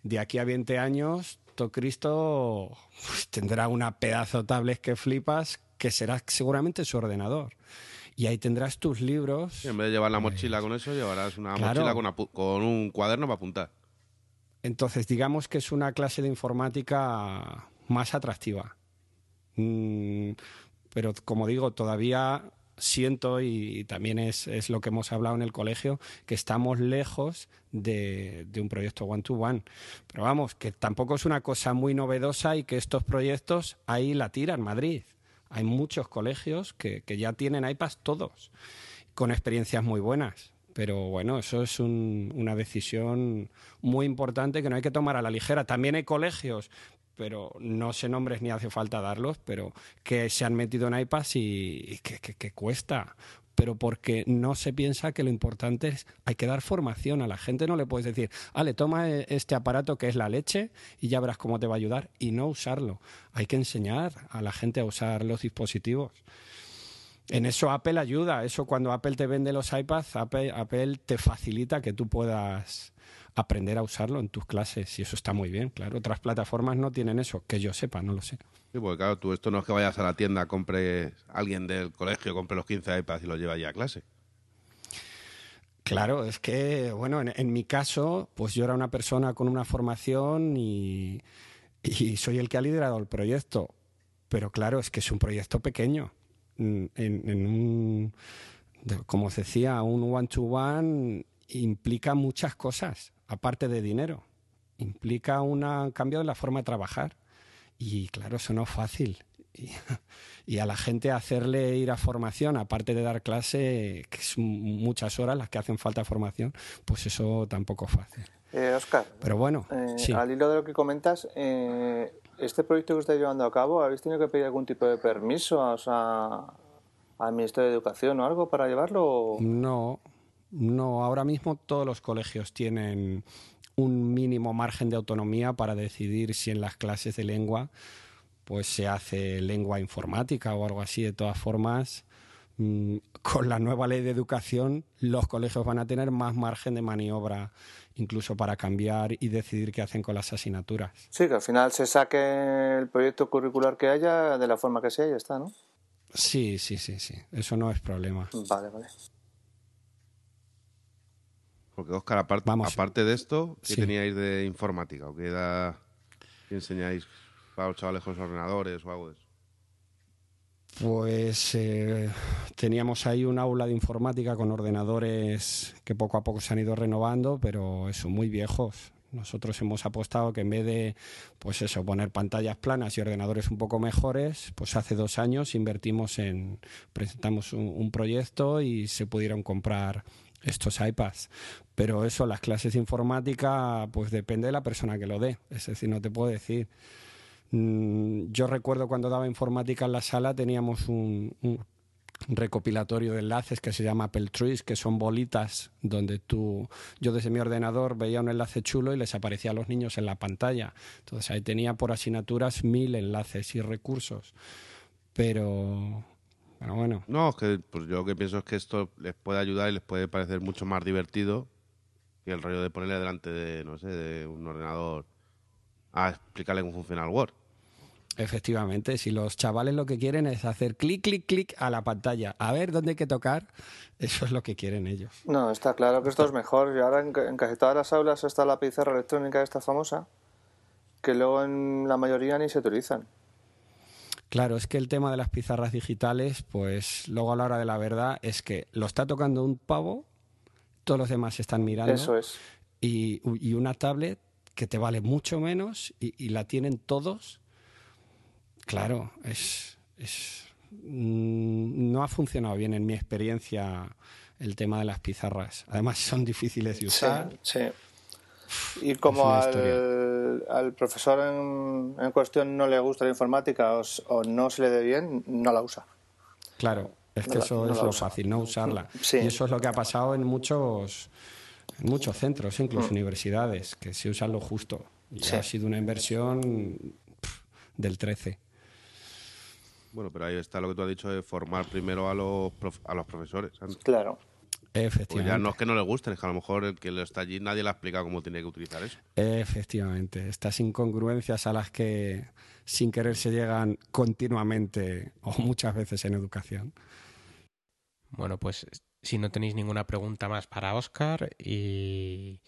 De aquí a 20 años, Cristo pues, tendrá una pedazo tablet que flipas, que será seguramente su ordenador. Y ahí tendrás tus libros. en vez de llevar la pues, mochila con eso, llevarás una mochila con, un cuaderno para apuntar. Entonces, digamos que es una clase de informática más atractiva. Mm, pero como digo, todavía siento, y, también es, es, lo que hemos hablado en el colegio, que estamos lejos de, de un proyecto one-to-one. Pero vamos, que tampoco es una cosa muy novedosa y que estos proyectos ahí la tiran, Madrid. Hay muchos colegios que, que ya tienen iPads todos, con experiencias muy buenas. Pero bueno, eso es un, una decisión muy importante que no hay que tomar a la ligera. También hay colegios pero no sé nombres ni hace falta darlos, pero que se han metido en iPads y, que, cuesta. Pero porque no se piensa que lo importante es, hay que dar formación a la gente, no le puedes decir, ale, toma e, este aparato que es la leche y ya verás cómo te va a ayudar y no usarlo. Hay que enseñar a la gente a usar los dispositivos. En eso Apple ayuda, eso cuando Apple te vende los iPads, Apple te facilita que tú puedas aprender a usarlo en tus clases y eso está muy bien, claro. Otras plataformas no tienen eso, que yo sepa, no lo sé. Sí, porque claro, tú esto no es que vayas a la tienda, compre alguien del colegio, compre los 15 iPads y los lleva ya a clase. Claro, es que, bueno, en, mi caso, pues yo era una persona con una formación y, soy el que ha liderado el proyecto. Pero claro, es que es un proyecto pequeño. En, en un, como os decía, un one-to-one implica muchas cosas aparte de dinero. Implica un cambio de la forma de trabajar. Y claro, eso no es fácil. *laughs* Y, a la gente hacerle ir a formación, aparte de dar clase, que es muchas horas las que hacen falta formación, pues eso tampoco es fácil. Eh, Oscar, pero bueno, eh, al hilo de lo que comentas, eh, ¿este proyecto que estáis llevando a cabo, habéis tenido que pedir algún tipo de permiso al Ministerio de Educación o algo para llevarlo? No, no, ahora mismo todos los colegios tienen un mínimo margen de autonomía para decidir si en las clases de lengua pues se hace lengua informática o algo así. De todas formas, mm, con la nueva ley de educación, los colegios van a tener más margen de maniobra incluso para cambiar y decidir qué hacen con las asignaturas. Sí, que al final se saque el proyecto curricular que haya de la forma que sea y ya está, ¿no? Sí, sí, sí, sí. Eso no es problema. Vale, vale. Porque Oscar, aparte, aparte de esto, ¿qué teníais de informática? ¿O qué, da, qué enseñáis a los chavales con los ordenadores o algo de eso? Pues eh, teníamos ahí un aula de informática con ordenadores que poco a poco se han ido renovando, pero eso, muy viejos. Nosotros hemos apostado que en vez de, pues eso, poner pantallas planas y ordenadores un poco mejores, pues hace dos años invertimos en, presentamos un proyecto y se pudieron comprar estos iPads. Pero eso, las clases de informática, pues depende de la persona que lo dé. Es decir, no te puedo decir. Mm, yo recuerdo cuando daba informática en la sala teníamos un, recopilatorio de enlaces que se llama Apple Trees, que son bolitas donde tú, yo desde mi ordenador veía un enlace chulo y les aparecía a los niños en la pantalla. Entonces ahí tenía por asignaturas mil enlaces y recursos. Pero bueno. No, es que pues yo lo que pienso es que esto les puede ayudar y les puede parecer mucho más divertido que el rollo de ponerle delante de, no sé, de un ordenador a explicarle cómo funciona el Word. Efectivamente, si los chavales lo que quieren es hacer clic, clic, clic a la pantalla, a ver dónde hay que tocar, eso es lo que quieren ellos. No, está claro que esto es mejor. Y ahora en, en casi todas las aulas está la pizarra electrónica esta famosa, que luego en la mayoría ni se utilizan. Claro, es que el tema de las pizarras digitales, pues luego a la hora de la verdad es que lo está tocando un pavo, todos los demás están mirando. Eso es. Y, una tablet que te vale mucho menos y, la tienen todos. Claro, es, mm, no ha funcionado bien en mi experiencia el tema de las pizarras. Además son difíciles de usar. sí. Y como al, profesor en, cuestión no le gusta la informática o, no se le dé bien, no la usa. Claro, es que eso es lo fácil, no usarla. *laughs* Y eso es lo que ha pasado en muchos, en muchos centros, incluso mm. universidades, que se usan lo justo. Y ha sido una inversión del 13. Bueno, pero ahí está lo que tú has dicho de formar primero a los, a los profesores. Claro. Efectivamente. Pues ya no es que no le gusten, es que a lo mejor el que está allí nadie le ha explicado cómo tiene que utilizar eso. Efectivamente. Estas incongruencias a las que sin querer se llegan continuamente o muchas veces en educación. Bueno, pues si no tenéis ninguna pregunta más para Oscar y,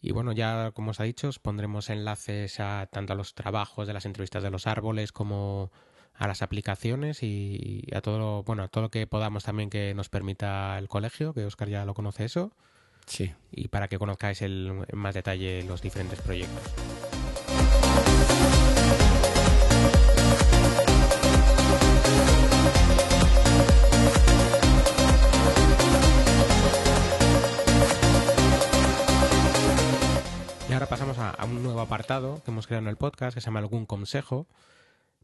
y bueno, ya como os ha dicho, os pondremos enlaces a tanto a los trabajos de las entrevistas de los árboles como a las aplicaciones y a todo lo, bueno, a todo lo que podamos también que nos permita el colegio, que Oscar ya lo conoce eso. Sí. Y para que conozcáis el, en más detalle los diferentes proyectos. Pasamos a, un nuevo apartado que hemos creado en el podcast que se llama Algún Consejo.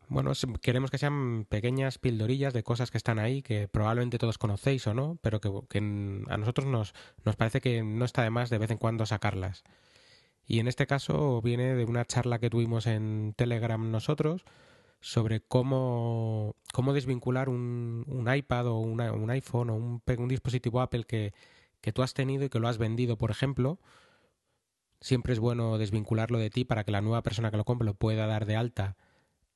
Bueno, queremos que sean pequeñas pildorillas de cosas que están ahí, que probablemente todos conocéis o no, pero que, a nosotros nos, nos parece que no está de más de vez en cuando sacarlas. Y en este caso viene de una charla que tuvimos en Telegram nosotros sobre cómo, cómo desvincular un, iPad o una- un iPhone o un, un dispositivo Apple que, que tú has tenido y que lo has vendido, por ejemplo. Siempre es bueno desvincularlo de ti para que la nueva persona que lo compre lo pueda dar de alta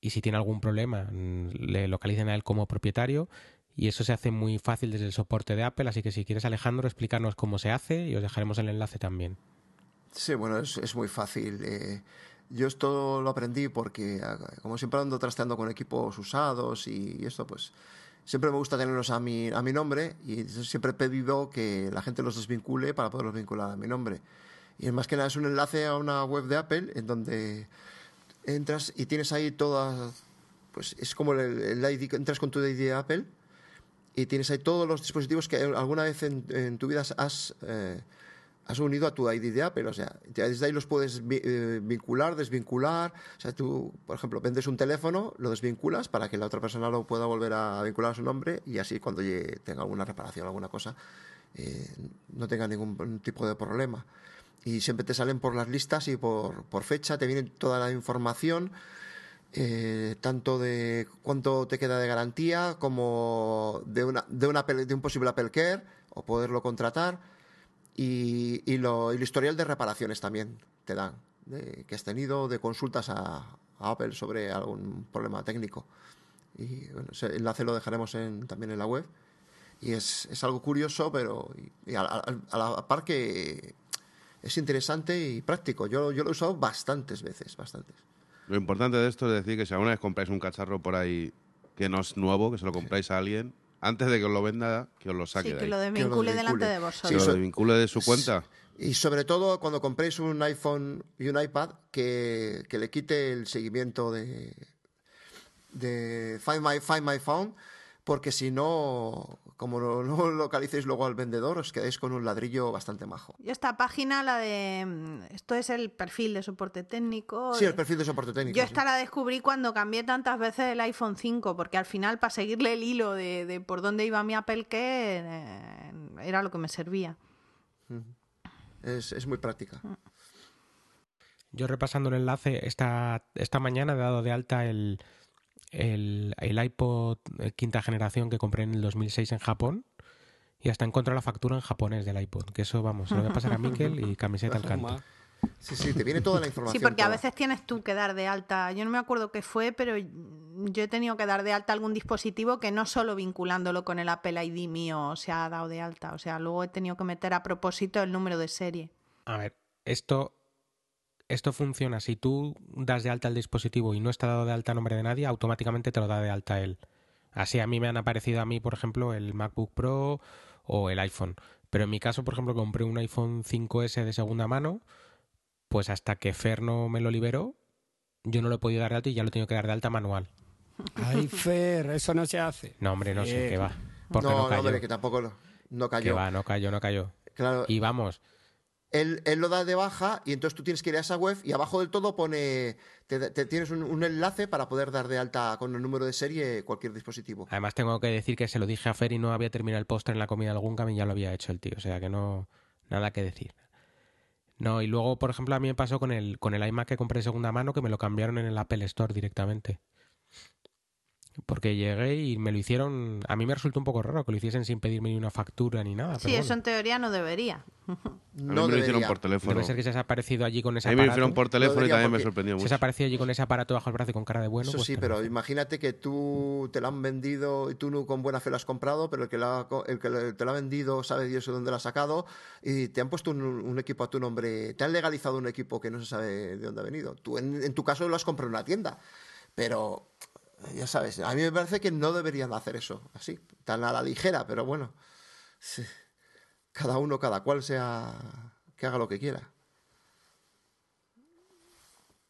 y si tiene algún problema le localicen a él como propietario y eso se hace muy fácil desde el soporte de Apple, así que si quieres Alejandro explicarnos cómo se hace y os dejaremos el enlace también. Sí, bueno, es, muy fácil. eh, yo esto lo aprendí porque, ah, como siempre ando trasteando con equipos usados y, esto, pues siempre me gusta tenerlos a mi, a mi nombre y siempre he pedido que la gente los desvincule para poderlos vincular a mi nombre. Y más que nada es un enlace a una web de Apple en donde entras y tienes ahí todas, pues es como el, ID, entras con tu ID de Apple y tienes ahí todos los dispositivos que alguna vez en, tu vida has, eh, has unido a tu ID de Apple. O sea, desde ahí los puedes eh, vincular, desvincular. O sea, tú, por ejemplo, vendes un teléfono, lo desvinculas para que la otra persona lo pueda volver a vincular a su nombre y así cuando tenga alguna reparación, alguna cosa, eh, no tenga ningún tipo de problema. Y siempre te salen por las listas y por, por fecha, te viene toda la información eh, tanto de cuánto te queda de garantía como de, una, de, una, de un posible Apple Care o poderlo contratar y, y lo, y el historial de reparaciones también te dan de, que has tenido de consultas a, Apple sobre algún problema técnico. Y bueno, ese enlace lo dejaremos en- también en la web. Y es, es algo curioso pero y a, a- a la par que es interesante y práctico yo, yo lo he usado bastantes veces bastantes Lo importante de esto es decir que si alguna vez compráis un cacharro por ahí que no es nuevo, que se lo compráis a alguien, antes de que os lo venda, que os lo saque Sí, de que ahí. lo desvincule delante de que vosotros. Sí, lo desvincule de su cuenta. Y sobre todo cuando compréis un iPhone y un iPad, que, que le quite el seguimiento de, de Find My, Find My Phone, porque si no, como no, no localicéis luego al vendedor, os quedáis con un ladrillo bastante majo. Yo esta página, la de... mm, Esto es el perfil de soporte técnico. Sí, el perfil de soporte técnico. Yo sí. esta la descubrí cuando cambié tantas veces el iPhone 5, porque al final para seguirle el hilo de, de por dónde iba mi Apple que eh, era lo que me servía. Es, es muy práctica. Yo repasando el enlace, esta, esta mañana he dado de alta el, el, el iPod eh, quinta generación que compré en el 2006 en Japón y hasta encontré la factura en japonés del iPod. Que eso, vamos, se lo voy a pasar a Miquel y *laughs* camiseta al canto. Sí, sí, te viene toda la Sí, información. porque a toda. veces tienes tú que dar de alta. Yo no me acuerdo qué fue, pero yo he tenido que dar de alta algún dispositivo que no solo vinculándolo con el Apple ID mío se ha dado de alta. O sea, luego he tenido que meter a propósito el número de serie. A ver, esto, esto funciona. Si tú das de alta el dispositivo y no está dado de alta a nombre de nadie, automáticamente te lo da de alta él. Así a mí me han aparecido a mí, por ejemplo, el MacBook Pro o el iPhone. Pero en mi caso, por ejemplo, compré un iPhone 5S de segunda mano, pues hasta que Fer no me lo liberó, yo no lo he podido dar de alta y ya lo he tenido que dar de alta manual. Ay, Fer, eso no se hace. No, hombre, no sé, Fer. que va. Porque no, no, no, hombre, que tampoco lo- no que cayó. va, no cayó, no cayó. Claro, Y vamos, él, él lo da de baja y entonces tú tienes que ir a esa web y abajo del todo pone te, tienes un, un enlace para poder dar de alta con el número de serie cualquier dispositivo. Además tengo que decir que se lo dije a Fer y no había terminado el póster en la comida Guncam y ya lo había hecho el tío. O sea que no... Nada que decir. No, y luego, por ejemplo, a mí me pasó con el, con el iMac que compré de segunda mano que me lo cambiaron en el Apple Store directamente. Porque llegué y me lo hicieron... A mí me resultó un poco raro que lo hiciesen sin pedirme ni una factura ni nada. Sí, pero eso bueno. en teoría no debería. A mí No me lo hicieron por teléfono. Debe ser que se ha aparecido allí con ese A mí me lo hicieron por teléfono y también me sorprendió mucho. se ha aparecido allí con ese aparato bajo el brazo y con cara de bueno... Eso pues sí, pero imagínate que tú te lo han vendido y tú no con buena fe lo has comprado, pero el que, la ha co- el que te lo ha vendido sabe Dios de dónde lo ha sacado y te han puesto un, un equipo a tu nombre, te han legalizado un equipo que no se sabe de dónde ha venido. Tú en, en tu caso lo has comprado en una tienda, pero ya sabes, a mí me parece que no deberían hacer eso, así, tan a la ligera, pero bueno, sí, cada uno, cada cual sea, que haga lo que quiera.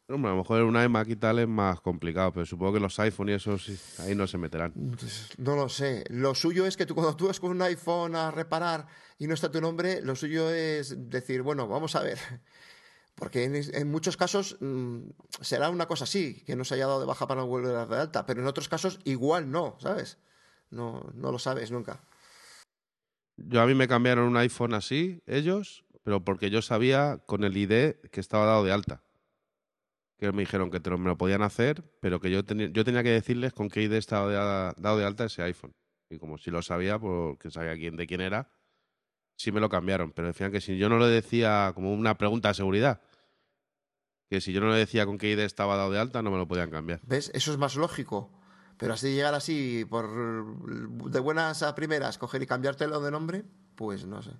Hombre, a lo mejor una iMac y tal es más complicado, pero supongo que los iPhone y eso sí, ahí no se meterán. No lo sé. Lo suyo es que tú cuando tú vas con un iPhone a reparar y no está tu nombre, lo suyo es decir, bueno, vamos a ver. Porque en, muchos casos mm, será una cosa así, que no se haya dado de baja para no volver a dar de alta, pero en otros casos igual no, ¿sabes? No, no lo sabes nunca. Yo a mí me cambiaron un iPhone así, ellos, pero porque yo sabía con el ID que estaba dado de alta que me dijeron que me lo podían hacer, pero que yo, tenía yo tenía que decirles con qué ID estaba dado de alta ese iPhone. Y como si lo sabía, porque sabía quién, de quién era, sí me lo cambiaron. Pero decían que si yo no le decía como una pregunta de seguridad, que si yo no le decía con qué ID estaba dado de alta, no me lo podían cambiar. ¿Ves? Eso es más lógico. Pero así llegar así, por de buenas a primeras, coger y cambiártelo de nombre, pues no sé.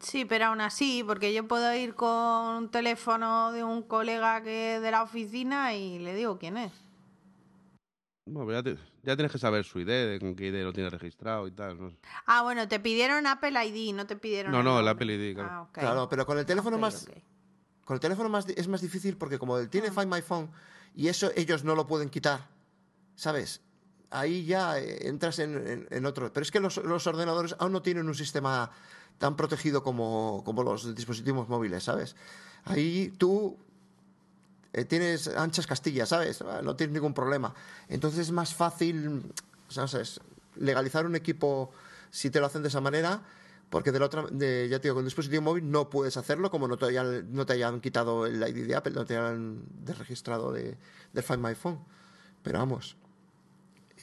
Sí, pero aún así, porque yo puedo ir con un teléfono de un colega que de la oficina y le digo quién es. Bueno, ya, tienes que saber su ID, con qué ID lo tienes registrado y tal. Ah, bueno, te pidieron Apple ID, no te pidieron. No, no, el Apple ID, claro. Ah, claro, pero con el teléfono más. Con el teléfono más es más difícil porque como él tiene ah. Find My Phone y eso ellos no lo pueden quitar, ¿sabes? Ahí ya eh, entras en, otro. Pero es que los, los ordenadores aún no tienen un sistema tan protegido como, como los dispositivos móviles, ¿sabes? Ahí tú eh, tienes anchas castillas, ¿sabes? No tienes ningún problema. Entonces es más fácil, ¿sabes? Legalizar un equipo si te lo hacen de esa manera, porque de la otra, de, ya te digo, con el dispositivo móvil no puedes hacerlo, como no te hayan, no te hayan quitado el ID de Apple, no te hayan registrado de, de Find My Phone. Pero vamos,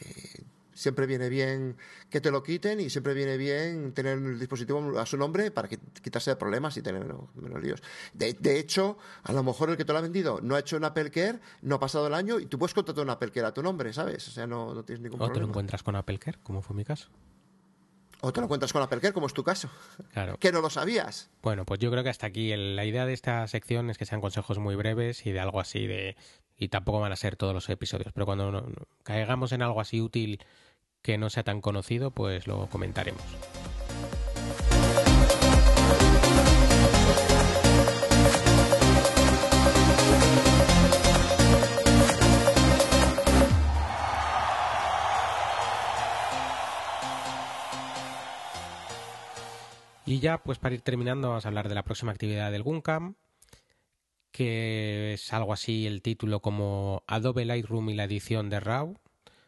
eh, siempre viene bien que te lo quiten y siempre viene bien tener el dispositivo a su nombre para quitarse de problemas y tener menos, líos. De, hecho, a lo mejor el que te lo ha vendido no ha hecho un Apple Care, no ha pasado el año y tú puedes contratar un Apple Care a tu nombre, ¿sabes? O sea, no, no tienes ningún problema. O te lo encuentras con Apple Care, como fue mi caso. O te lo encuentras con Apple Care, como es tu caso. Claro. Que no lo sabías. Bueno, pues yo creo que hasta aquí. la idea de esta sección es que sean consejos muy breves y de algo así de. Y tampoco van a ser todos los episodios, pero cuando caigamos en algo así útil que no sea tan conocido, pues lo comentaremos. Y ya, pues para ir terminando, vamos a hablar de la próxima actividad del Guncam, que es algo así el título como Adobe Lightroom y la edición de RAW,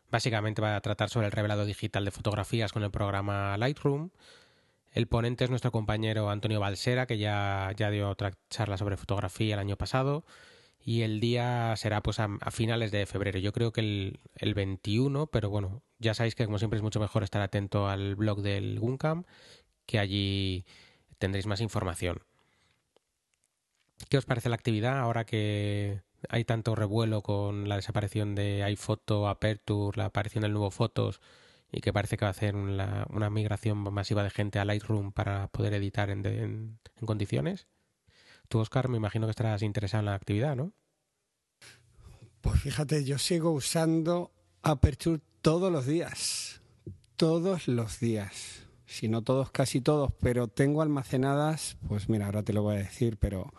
Básicamente va a tratar sobre el revelado digital de fotografías con el programa Lightroom. El ponente es nuestro compañero Antonio Balsera, que ya, ya dio otra charla sobre fotografía el año pasado. Y el día será pues a, finales de febrero. Yo creo que el, el, 21, pero bueno, ya sabéis que como siempre es mucho mejor estar atento al blog del Guncam, que allí tendréis más información. ¿Qué os parece la actividad ahora que hay tanto revuelo con la desaparición de iPhoto, Aperture, la aparición del nuevo Fotos y que parece que va a hacer una, migración masiva de gente a Lightroom para poder editar en, condiciones. Tú, Oscar, me imagino que estarás interesado en la actividad, ¿no? Pues fíjate, yo sigo usando Aperture todos los días. Todos los días. Si no todos, casi todos, pero tengo almacenadas, pues mira, ahora te lo voy a decir, pero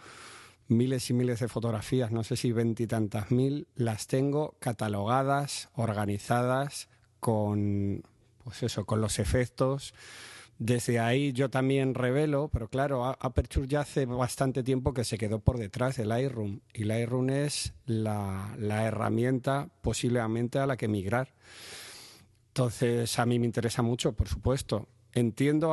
miles y miles de fotografías, no sé si veintitantas mil, las tengo catalogadas, organizadas, con, pues eso, con los efectos. Desde ahí yo también revelo, pero claro, Aperture ya hace bastante tiempo que se quedó por detrás del Lightroom y Lightroom es la, la herramienta posiblemente a la que migrar. Entonces a mí me interesa mucho, por supuesto. Entiendo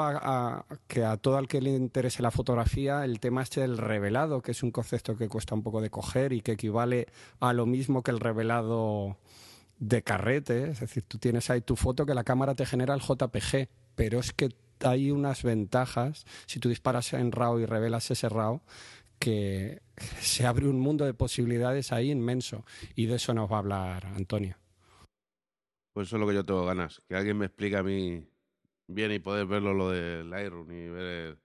que a todo el que le interese la fotografía el tema este del revelado, que es un concepto que cuesta un poco de coger y que equivale a lo mismo que el revelado de carrete. Es decir, tú tienes ahí tu foto que la cámara te genera el JPG, pero es que hay unas ventajas si tú disparas en RAW y revelas ese RAW que *laughs* se abre un mundo de posibilidades ahí inmenso y de eso nos va a hablar Antonio. Pues eso es lo que yo tengo ganas, que alguien me explique a mí bien y poder verlo lo del Lightroom y ver.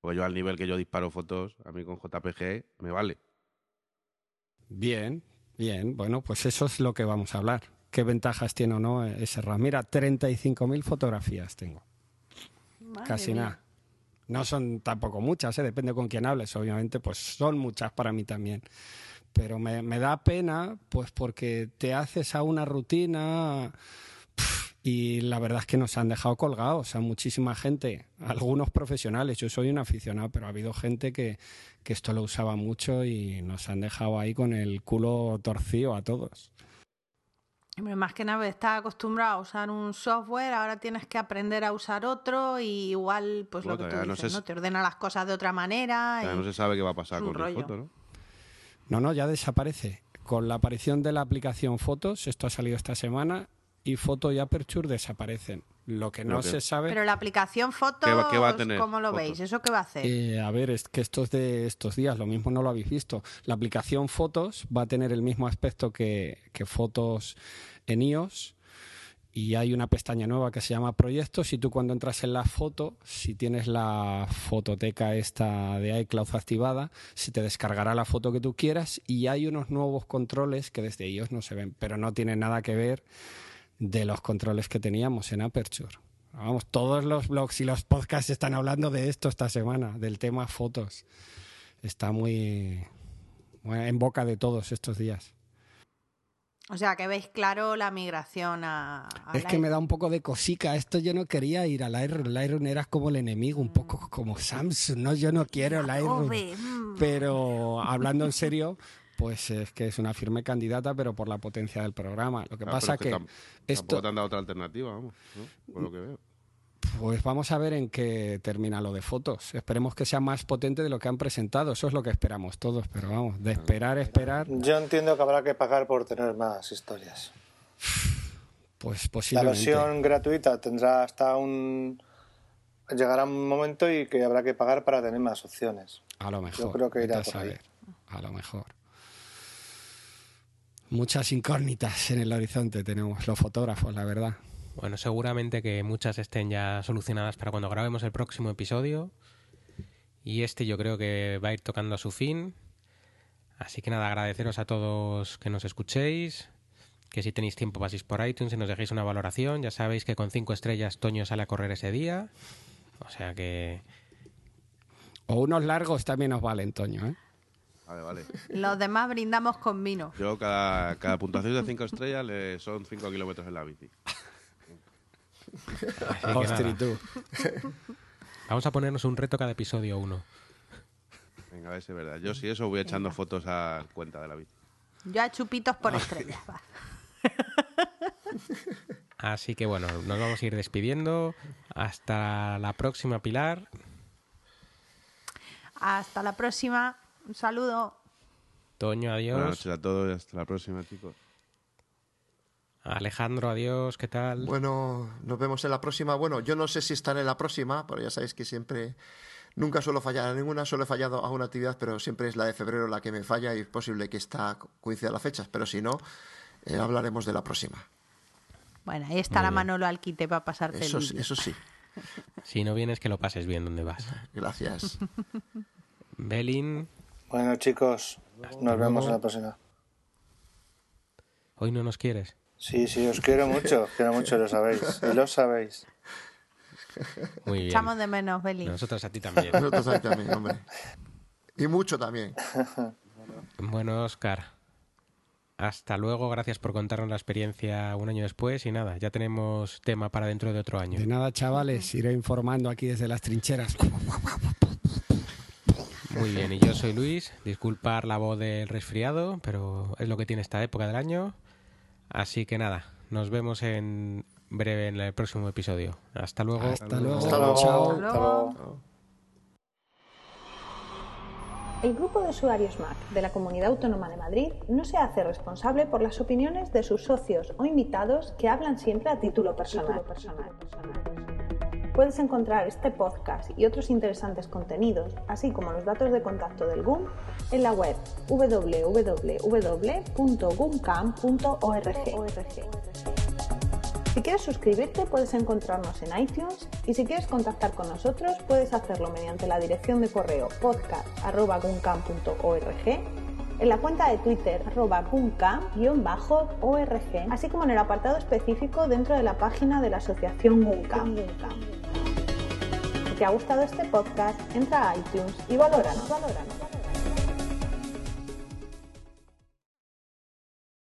Pues yo al nivel que yo disparo fotos, a mí con JPG me vale. Bien, bien. Bueno, pues eso es lo que vamos a hablar. qué ventajas tiene o no ese RAM. Mira, 35.000 fotografías tengo. Madre Casi mía. nada. No son tampoco muchas, ¿eh? depende con quién hables, obviamente, pues son muchas para mí también. Pero me, me da pena, pues porque te haces a una rutina y la verdad es que nos han dejado colgados, sea, muchísima gente, algunos profesionales, yo soy un aficionado, pero ha habido gente que, que esto lo usaba mucho y nos han dejado ahí con el culo torcido a todos. Hombre, más que nada estás acostumbrado a usar un software, ahora tienes que aprender a usar otro y igual, pues lo que tú no dices, ¿no? Te ordena las cosas de otra manera. Y- no se sabe qué va a pasar con la rollo. foto, ¿no? No, no, ya desaparece. Con la aparición de la aplicación Fotos, esto ha salido esta semana, y Foto y Aperture desaparecen. Lo que no se sabe... Pero la aplicación fotos, ¿Qué va- qué va a tener? ¿cómo lo veis? ¿Eso qué va a hacer? Eh, a ver, es que esto es de estos días, lo mismo no lo habéis visto. La aplicación Fotos va a tener el mismo aspecto que, que Fotos en iOS y hay una pestaña nueva que se llama Proyectos y tú cuando entras en la foto, si tienes la fototeca esta de iCloud activada, se te descargará la foto que tú quieras y hay unos nuevos controles que desde iOS no se ven, pero no tienen nada que ver de los controles que teníamos en Aperture. Vamos, todos los blogs y los podcasts están hablando de esto esta semana, del tema fotos. Está muy bueno, en boca de todos estos días. O sea, que veis claro la migración a... a Es que me da un poco de cosica. Esto yo no quería ir al Lightroom. Lightroom era como el enemigo, un poco como Samsung. No, yo no quiero Lightroom. Mm. Pero hablando en serio, pues es que es una firme candidata, pero por la potencia del programa. Lo que Ah, pasa pero que tam- esto, Tampoco te han dado otra alternativa, vamos, ¿no? Por lo que veo. Pues vamos a ver en qué termina lo de fotos. Esperemos que sea más potente de lo que han presentado. Eso es lo que esperamos todos. Pero vamos, de esperar, esperar, Yo entiendo que habrá que pagar por tener más historias. pues La posiblemente. versión gratuita tendrá hasta un... Llegará un momento y que habrá que pagar para tener más opciones. A lo mejor. creo que irá a por ahí. saber. A lo mejor. Muchas incógnitas en el horizonte tenemos los fotógrafos, la verdad. Bueno, seguramente que muchas estén ya solucionadas para cuando grabemos el próximo episodio. Y este yo creo que va a ir tocando a su fin. Así que nada, agradeceros a todos que nos escuchéis. Que si tenéis tiempo paséis por iTunes y nos dejéis una valoración. Ya sabéis que con cinco estrellas Toño sale a correr ese día. O sea que O unos largos también nos valen, Toño, ¿eh? Vale, vale. *laughs* Los demás brindamos con vino. Yo cada, cada puntuación de 5 estrellas le son 5 kilómetros en la bici. Tú. vamos a ponernos un reto cada episodio uno. Venga, a ver si es verdad. Yo sí eso voy echando fotos a cuenta de la bici. Yo a chupitos por estrellas. *laughs* Así que bueno, nos vamos a ir despidiendo. Hasta la próxima, Pilar. Hasta la próxima. Un saludo. Toño, Buenas adiós. noches a todos y hasta la próxima, chicos. Alejandro, adiós. ¿Qué tal? Bueno, nos vemos en la próxima. Bueno, yo no sé si estaré en la próxima, pero ya sabéis que siempre, nunca suelo fallar a ninguna, solo he fallado a una actividad, pero siempre es la de febrero la que me falla y es posible que esta coincida las fechas, pero si no, eh, hablaremos de la próxima. Bueno, ahí estará. Manolo Alquite para pasarte Eso, el vídeo. eso sí, Si no vienes, que lo pases bien donde vas. gracias. Belin, Bueno, chicos, nos vemos en la próxima. hoy no nos quieres. Sí, sí, os quiero mucho, os quiero mucho, lo sabéis. Y lo sabéis. Muy bien. Echamos de menos, Beli. Nosotros a ti también. Nosotros ahí también, hombre. Y mucho también. Bueno, Oscar. Hasta luego, gracias por contarnos la experiencia un año después y nada, ya tenemos tema para dentro de otro año. De nada, chavales, iré informando aquí desde las trincheras. Muy bien, y yo soy Luis, disculpar la voz del resfriado, pero es lo que tiene esta época del año. Así que nada, nos vemos en breve en el próximo episodio. Hasta luego. Hasta luego. Hasta luego. Chao. Hasta luego. El grupo de usuarios Mac de la Comunidad Autónoma de Madrid no se hace responsable por las opiniones de sus socios o invitados que hablan siempre a título personal. Puedes encontrar este podcast y otros interesantes contenidos, así como los datos de contacto del GUM, en la web www.gumcam.org. Si quieres suscribirte puedes encontrarnos en iTunes y si quieres contactar con nosotros puedes hacerlo mediante la dirección de correo podcast.guncam.org en la cuenta de Twitter arroba org así como en el apartado específico dentro de la página de la asociación GUNCAM. Si te ha gustado este podcast, entra a iTunes y valóranos. valóranos.